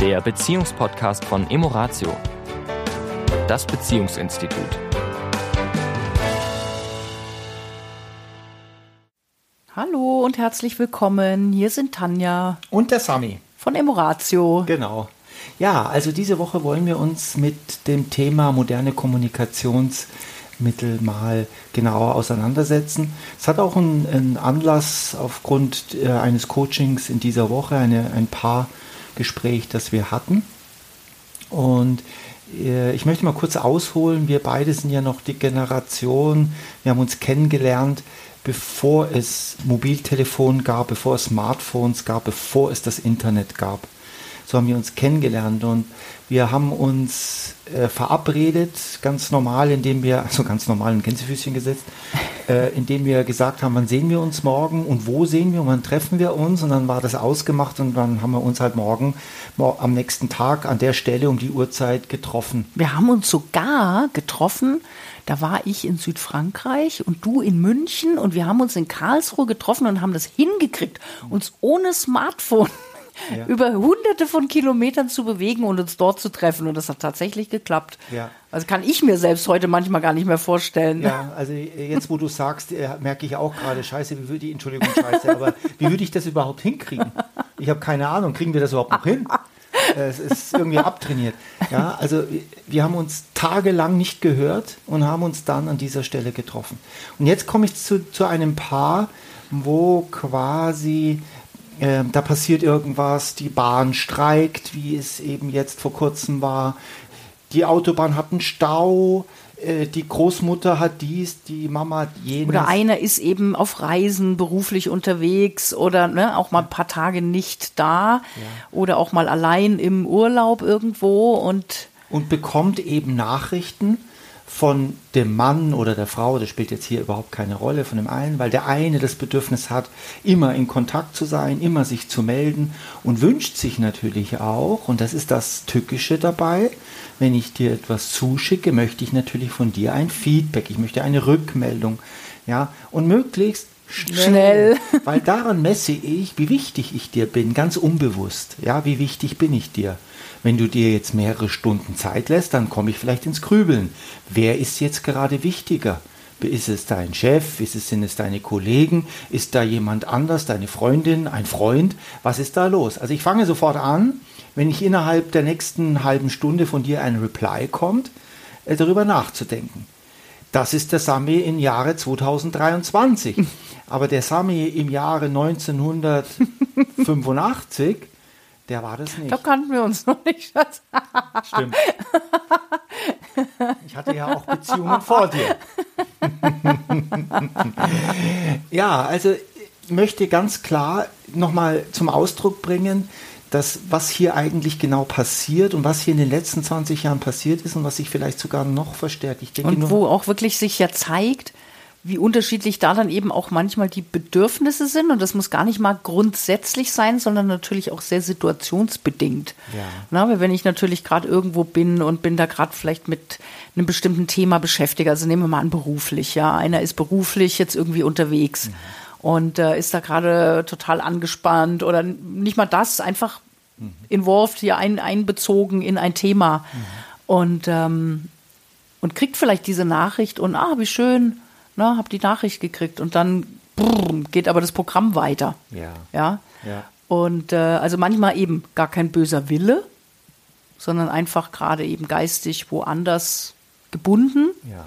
der Beziehungspodcast von Emoratio, das Beziehungsinstitut. Hallo und herzlich willkommen. Hier sind Tanja Und der Sami. von Emoratio. Genau. Ja, also diese Woche wollen wir uns mit dem Thema moderne Kommunikationsmittel mal genauer auseinandersetzen. Es hat auch einen, einen Anlass aufgrund äh, eines Coachings in dieser Woche, eine, ein Paargespräch, das wir hatten. Und äh, ich möchte mal kurz ausholen. Wir beide sind ja noch die Generation, wir haben uns kennengelernt, bevor es Mobiltelefon gab, bevor es Smartphones gab, bevor es das Internet gab. So haben wir uns kennengelernt und wir haben uns äh, verabredet, ganz normal, indem wir, also ganz normal in Gänsefüßchen gesetzt, äh, indem wir gesagt haben, wann sehen wir uns morgen und wo sehen wir und wann treffen wir uns und dann war das ausgemacht und dann haben wir uns halt morgen mor am nächsten Tag an der Stelle um die Uhrzeit getroffen. Wir haben uns sogar getroffen. Da war ich in Südfrankreich und du in München und wir haben uns in Karlsruhe getroffen und haben das hingekriegt, uns ohne Smartphone Ja. über hunderte von Kilometern zu bewegen und uns dort zu treffen. Und das hat tatsächlich geklappt. Ja. Also kann ich mir selbst heute manchmal gar nicht mehr vorstellen. Ja, also jetzt, wo du sagst, äh, merke ich auch gerade, scheiße, wie würde ich, Entschuldigung, scheiße, aber wie würde ich das überhaupt hinkriegen? Ich habe keine Ahnung, kriegen wir das überhaupt noch hin? Äh, Es ist irgendwie abtrainiert. Ja, also wir haben uns tagelang nicht gehört und haben uns dann an dieser Stelle getroffen. Und jetzt komme ich zu, zu einem Paar, wo quasi äh, da passiert irgendwas, die Bahn streikt, wie es eben jetzt vor kurzem war. Die Autobahn hat einen Stau, äh, die Großmutter hat dies, die Mama hat jenes. Oder einer ist eben auf Reisen beruflich unterwegs oder ne, auch mal ein paar Tage nicht da oder auch mal allein im Urlaub irgendwo und und bekommt eben Nachrichten von dem Mann oder der Frau, das spielt jetzt hier überhaupt keine Rolle, von dem einen, weil der eine das Bedürfnis hat, immer in Kontakt zu sein, immer sich zu melden und wünscht sich natürlich auch, und das ist das Tückische dabei, wenn ich dir etwas zuschicke, möchte ich natürlich von dir ein Feedback, ich möchte eine Rückmeldung, ja, und möglichst schnell, Schnell. weil daran messe ich, wie wichtig ich dir bin, ganz unbewusst, ja, wie wichtig bin ich dir. Wenn du dir jetzt mehrere Stunden Zeit lässt, dann komme ich vielleicht ins Grübeln. Wer ist jetzt gerade wichtiger? Ist es dein Chef? Ist es, sind es deine Kollegen? Ist da jemand anders, deine Freundin, ein Freund? Was ist da los? Also ich fange sofort an, wenn ich innerhalb der nächsten halben Stunde von dir ein Reply kommt, äh, darüber nachzudenken. Das ist der Sami im Jahre 2023. Aber der Sami im Jahre 1985, der war das nicht. da kannten wir uns noch nicht. Schatz. Stimmt. Ich hatte ja auch Beziehungen vor dir. ja, also ich möchte ganz klar nochmal zum Ausdruck bringen, dass was hier eigentlich genau passiert und was hier in den letzten 20 Jahren passiert ist und was sich vielleicht sogar noch verstärkt. Ich denke Und nur, wo auch wirklich sich ja zeigt, wie unterschiedlich da dann eben auch manchmal die Bedürfnisse sind. Und das muss gar nicht mal grundsätzlich sein, sondern natürlich auch sehr situationsbedingt. Ja. Na, weil wenn ich natürlich gerade irgendwo bin und bin da gerade vielleicht mit einem bestimmten Thema beschäftigt, also nehmen wir mal an beruflich, ja, einer ist beruflich jetzt irgendwie unterwegs Mhm. und äh, ist da gerade total angespannt oder nicht mal das, einfach Mhm. involved, hier ein, einbezogen in ein Thema. Mhm. Und ähm, und kriegt vielleicht diese Nachricht und ah, wie schön, ne, hab die Nachricht gekriegt und dann brrr, geht aber das Programm weiter. Ja. Ja. Ja. Und äh, also manchmal eben gar kein böser Wille, sondern einfach gerade eben geistig woanders gebunden. ja.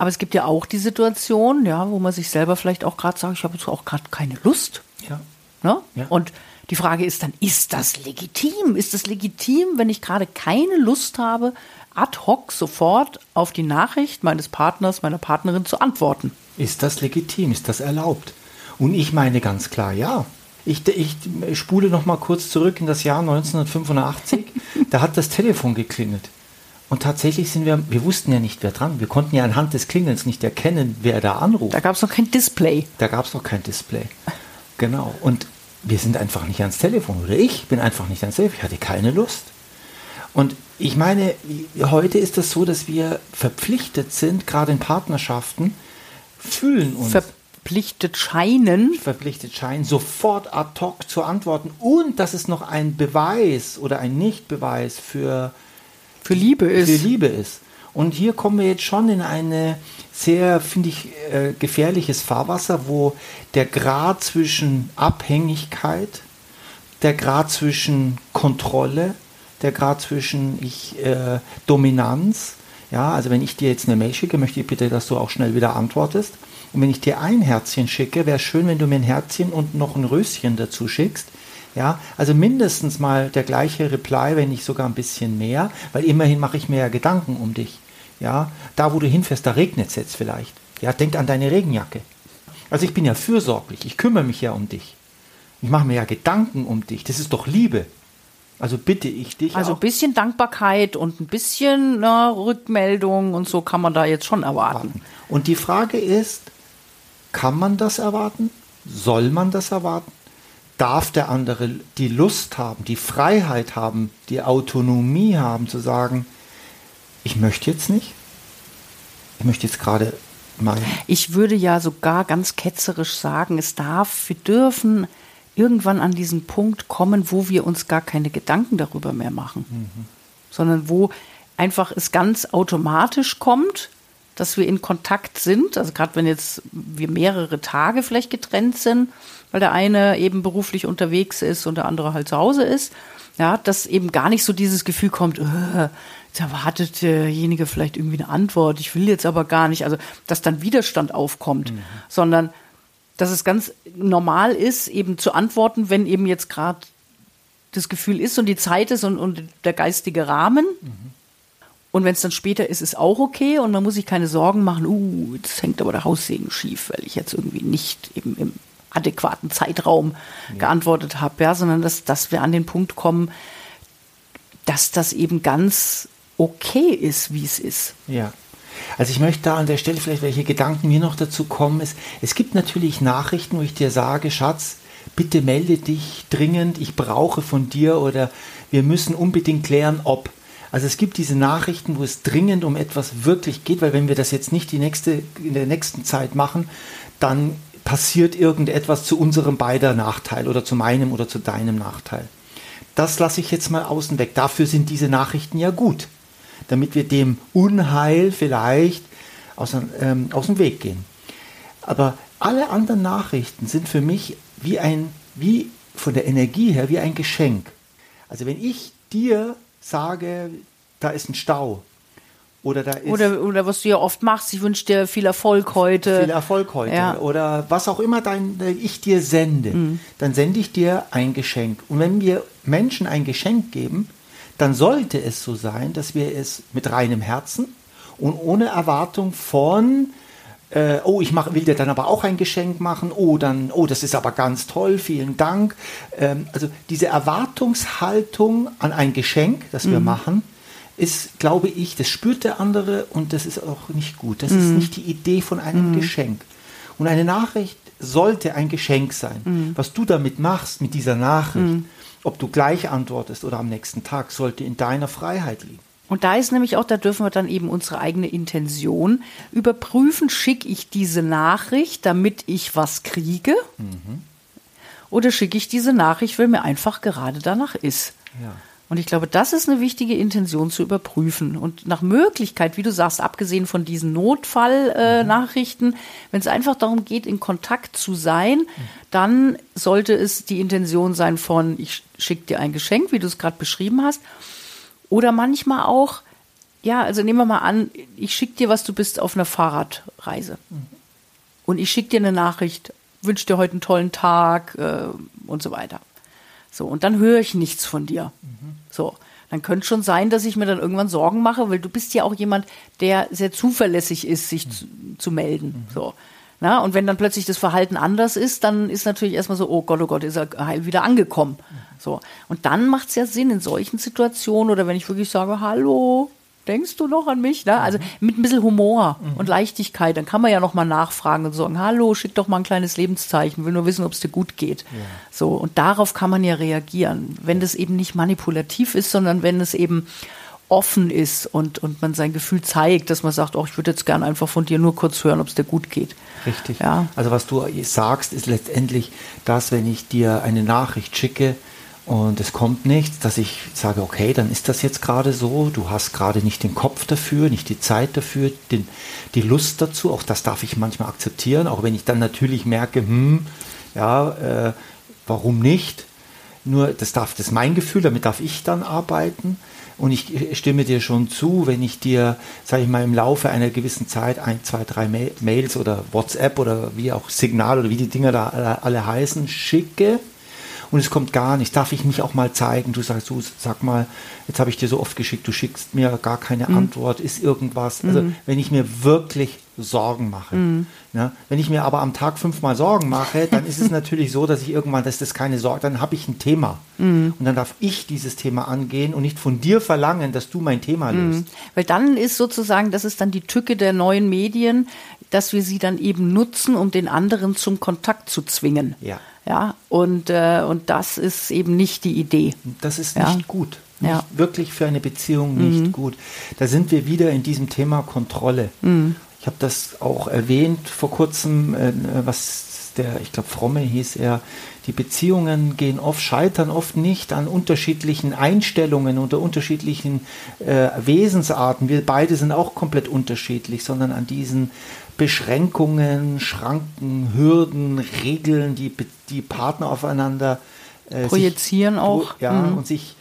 Aber es gibt ja auch die Situation, ja, wo man sich selber vielleicht auch gerade sagt, ich habe jetzt auch gerade keine Lust. Ja. Ne? Ja. Und die Frage ist dann, ist das legitim? Ist es legitim, wenn ich gerade keine Lust habe, ad hoc sofort auf die Nachricht meines Partners, meiner Partnerin zu antworten? Ist das legitim? Ist das erlaubt? Und ich meine ganz klar, ja. Ich, ich spule noch mal kurz zurück in das Jahr 1985. da hat das Telefon geklingelt. Und tatsächlich sind wir, wir wussten ja nicht, wer dran. Wir konnten ja anhand des Klingelns nicht erkennen, wer da anruft. Da gab es noch kein Display. Da gab es noch kein Display. Genau. Und wir sind einfach nicht ans Telefon. Oder ich bin einfach nicht ans Telefon. Ich hatte keine Lust. Und ich meine, heute ist es das so, dass wir verpflichtet sind, gerade in Partnerschaften, fühlen uns. Ver verpflichtet scheinen. Verpflichtet scheinen, sofort ad hoc zu antworten und dass es noch ein Beweis oder ein Nichtbeweis für, für Liebe ist. Für Liebe ist. Und hier kommen wir jetzt schon in eine sehr, finde ich, äh, gefährliches Fahrwasser, wo der Grad zwischen Abhängigkeit, der Grad zwischen Kontrolle, der Grad zwischen ich, äh, Dominanz, ja, also wenn ich dir jetzt eine Mail schicke, möchte ich bitte, dass du auch schnell wieder antwortest. Und wenn ich dir ein Herzchen schicke, wäre schön, wenn du mir ein Herzchen und noch ein Röschen dazu schickst. Ja, also mindestens mal der gleiche Reply, wenn nicht sogar ein bisschen mehr, weil immerhin mache ich mir ja Gedanken um dich. Ja, da wo du hinfährst, da regnet es jetzt vielleicht. Ja, denk an deine Regenjacke. Also ich bin ja fürsorglich, ich kümmere mich ja um dich. Ich mache mir ja Gedanken um dich. Das ist doch Liebe. Also bitte ich dich. Also ein bisschen Dankbarkeit und ein bisschen na, Rückmeldung und so kann man da jetzt schon erwarten. Und die Frage ist, kann man das erwarten? Soll man das erwarten? Darf der andere die Lust haben, die Freiheit haben, die Autonomie haben, zu sagen, ich möchte jetzt nicht? Ich möchte jetzt gerade mal. Ich würde ja sogar ganz ketzerisch sagen, es darf, wir dürfen irgendwann an diesen Punkt kommen, wo wir uns gar keine Gedanken darüber mehr machen, mhm. sondern wo einfach es ganz automatisch kommt, dass wir in Kontakt sind. Also gerade wenn jetzt wir mehrere Tage vielleicht getrennt sind, weil der eine eben beruflich unterwegs ist und der andere halt zu Hause ist, ja, dass eben gar nicht so dieses Gefühl kommt, äh, jetzt erwartet derjenige vielleicht irgendwie eine Antwort, ich will jetzt aber gar nicht, also dass dann Widerstand aufkommt, mhm. sondern dass es ganz normal ist, eben zu antworten, wenn eben jetzt gerade das Gefühl ist und die Zeit ist und, und der geistige Rahmen. Mhm. Und wenn es dann später ist, ist auch okay und man muss sich keine Sorgen machen, uh, jetzt hängt aber der Haussegen schief, weil ich jetzt irgendwie nicht eben im adäquaten Zeitraum ja. geantwortet habe, ja, sondern dass, dass wir an den Punkt kommen, dass das eben ganz okay ist, wie es ist. Ja. Also ich möchte da an der Stelle vielleicht, welche Gedanken mir noch dazu kommen, ist, es gibt natürlich Nachrichten, wo ich dir sage, Schatz, bitte melde dich dringend, ich brauche von dir oder wir müssen unbedingt klären, ob. Also es gibt diese Nachrichten, wo es dringend um etwas wirklich geht, weil wenn wir das jetzt nicht die nächste, in der nächsten Zeit machen, dann passiert irgendetwas zu unserem beider Nachteil oder zu meinem oder zu deinem Nachteil. Das lasse ich jetzt mal außen weg. Dafür sind diese Nachrichten ja gut damit wir dem Unheil vielleicht aus, ähm, aus dem Weg gehen. Aber alle anderen Nachrichten sind für mich wie ein, wie von der Energie her, wie ein Geschenk. Also wenn ich dir sage, da ist ein Stau, oder, da ist oder, oder was du ja oft machst, ich wünsche dir viel Erfolg heute. Viel Erfolg heute. Ja. Oder was auch immer dein, ich dir sende, mhm. dann sende ich dir ein Geschenk. Und wenn wir Menschen ein Geschenk geben, dann sollte es so sein, dass wir es mit reinem Herzen und ohne Erwartung von äh, oh, ich mach, will dir dann aber auch ein Geschenk machen, oh, dann, oh, das ist aber ganz toll, vielen Dank. Ähm, also diese Erwartungshaltung an ein Geschenk, das mhm. wir machen, ist, glaube ich, das spürt der andere und das ist auch nicht gut. Das mhm. ist nicht die Idee von einem mhm. Geschenk. Und eine Nachricht sollte ein Geschenk sein. Mhm. Was du damit machst, mit dieser Nachricht, mhm. Ob du gleich antwortest oder am nächsten Tag, sollte in deiner Freiheit liegen. Und da ist nämlich auch, da dürfen wir dann eben unsere eigene Intention überprüfen. Schicke ich diese Nachricht, damit ich was kriege? Mhm. Oder schicke ich diese Nachricht, weil mir einfach gerade danach ist? Ja. Und ich glaube, das ist eine wichtige Intention zu überprüfen. Und nach Möglichkeit, wie du sagst, abgesehen von diesen Notfallnachrichten, äh, mhm. wenn es einfach darum geht, in Kontakt zu sein, mhm. dann sollte es die Intention sein von, ich schicke dir ein Geschenk, wie du es gerade beschrieben hast. Oder manchmal auch, ja, also nehmen wir mal an, ich schicke dir was, du bist auf einer Fahrradreise. Mhm. Und ich schicke dir eine Nachricht, wünsche dir heute einen tollen Tag äh, und so weiter. So, und dann höre ich nichts von dir. Mhm. So. Dann könnte schon sein, dass ich mir dann irgendwann Sorgen mache, weil du bist ja auch jemand, der sehr zuverlässig ist, sich mhm. zu, zu, melden. Mhm. So. Na, und wenn dann plötzlich das Verhalten anders ist, dann ist natürlich erstmal so, oh Gott, oh Gott, ist er heil wieder angekommen. Mhm. So. Und dann macht es ja Sinn in solchen Situationen oder wenn ich wirklich sage, hallo, denkst du noch an mich? Ne? Also mit ein bisschen Humor mhm. und Leichtigkeit, dann kann man ja noch mal nachfragen und sagen, hallo, schick doch mal ein kleines Lebenszeichen, will nur wissen, ob es dir gut geht. Ja. So und darauf kann man ja reagieren, wenn das eben nicht manipulativ ist, sondern wenn es eben offen ist und, und man sein Gefühl zeigt, dass man sagt, oh, ich würde jetzt gern einfach von dir nur kurz hören, ob es dir gut geht. Richtig. Ja. Also was du sagst, ist letztendlich das, wenn ich dir eine Nachricht schicke und es kommt nichts, dass ich sage, okay, dann ist das jetzt gerade so, du hast gerade nicht den Kopf dafür, nicht die Zeit dafür, den, die Lust dazu, auch das darf ich manchmal akzeptieren, auch wenn ich dann natürlich merke, hm, ja, äh, warum nicht? Nur, das darf, das ist mein Gefühl, damit darf ich dann arbeiten. Und ich stimme dir schon zu, wenn ich dir, sage ich mal, im Laufe einer gewissen Zeit ein, zwei, drei Mails oder WhatsApp oder wie auch Signal oder wie die Dinger da alle heißen, schicke und es kommt gar nicht. Darf ich mich auch mal zeigen? Du sagst, du sag mal, jetzt habe ich dir so oft geschickt, du schickst mir gar keine mhm. Antwort, ist irgendwas. Also mhm. wenn ich mir wirklich Sorgen mache. Mhm. Ja, wenn ich mir aber am Tag fünfmal Sorgen mache, dann ist es natürlich so, dass ich irgendwann, dass das keine Sorge, dann habe ich ein Thema. Mhm. Und dann darf ich dieses Thema angehen und nicht von dir verlangen, dass du mein Thema mhm. löst. Weil dann ist sozusagen, das ist dann die Tücke der neuen Medien, dass wir sie dann eben nutzen, um den anderen zum Kontakt zu zwingen. Ja. Ja, und, äh, und das ist eben nicht die Idee. Das ist ja. nicht gut. Nicht ja. Wirklich für eine Beziehung nicht mhm. gut. Da sind wir wieder in diesem Thema Kontrolle. Mhm. Ich habe das auch erwähnt vor kurzem, äh, was der, ich glaube, Fromme hieß er, die Beziehungen gehen oft, scheitern oft nicht an unterschiedlichen Einstellungen oder unterschiedlichen äh, Wesensarten. Wir beide sind auch komplett unterschiedlich, sondern an diesen Beschränkungen, Schranken, Hürden, Regeln, die die Partner aufeinander äh, projizieren sich, auch. Ja, mhm. und sich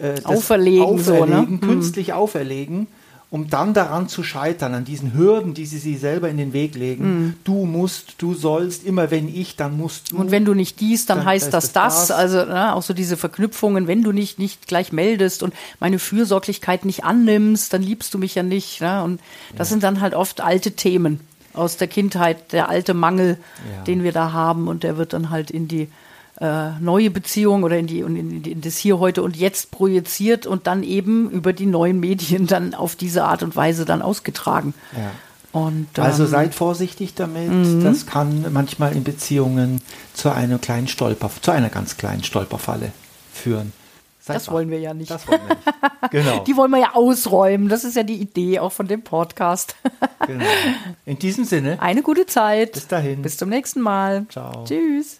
äh, auferlegen, auferlegen so, ne? künstlich mhm. auferlegen um dann daran zu scheitern, an diesen Hürden, die sie sich selber in den Weg legen. Mhm. Du musst, du sollst, immer wenn ich, dann musst du. Und wenn du nicht dies, dann, dann heißt das das. das. Also ne, auch so diese Verknüpfungen, wenn du nicht, nicht gleich meldest und meine Fürsorglichkeit nicht annimmst, dann liebst du mich ja nicht. Ne? Und das ja. sind dann halt oft alte Themen aus der Kindheit, der alte Mangel, ja. den wir da haben und der wird dann halt in die äh, neue Beziehung oder in, die, in, in das Hier, Heute und Jetzt projiziert und dann eben über die neuen Medien dann auf diese Art und Weise dann ausgetragen. Ja. Und, also ähm, also seid vorsichtig damit. Mhm. Das kann manchmal in Beziehungen zu einem kleinen Stolper, zu einer ganz kleinen Stolperfalle führen. Seid das wollen wir ja nicht. Das wollen wir nicht. Genau. Die wollen wir ja ausräumen. Das ist ja die Idee auch von dem Podcast. genau. In diesem Sinne. Eine gute Zeit. Bis dahin. Bis zum nächsten Mal. Ciao. Tschüss.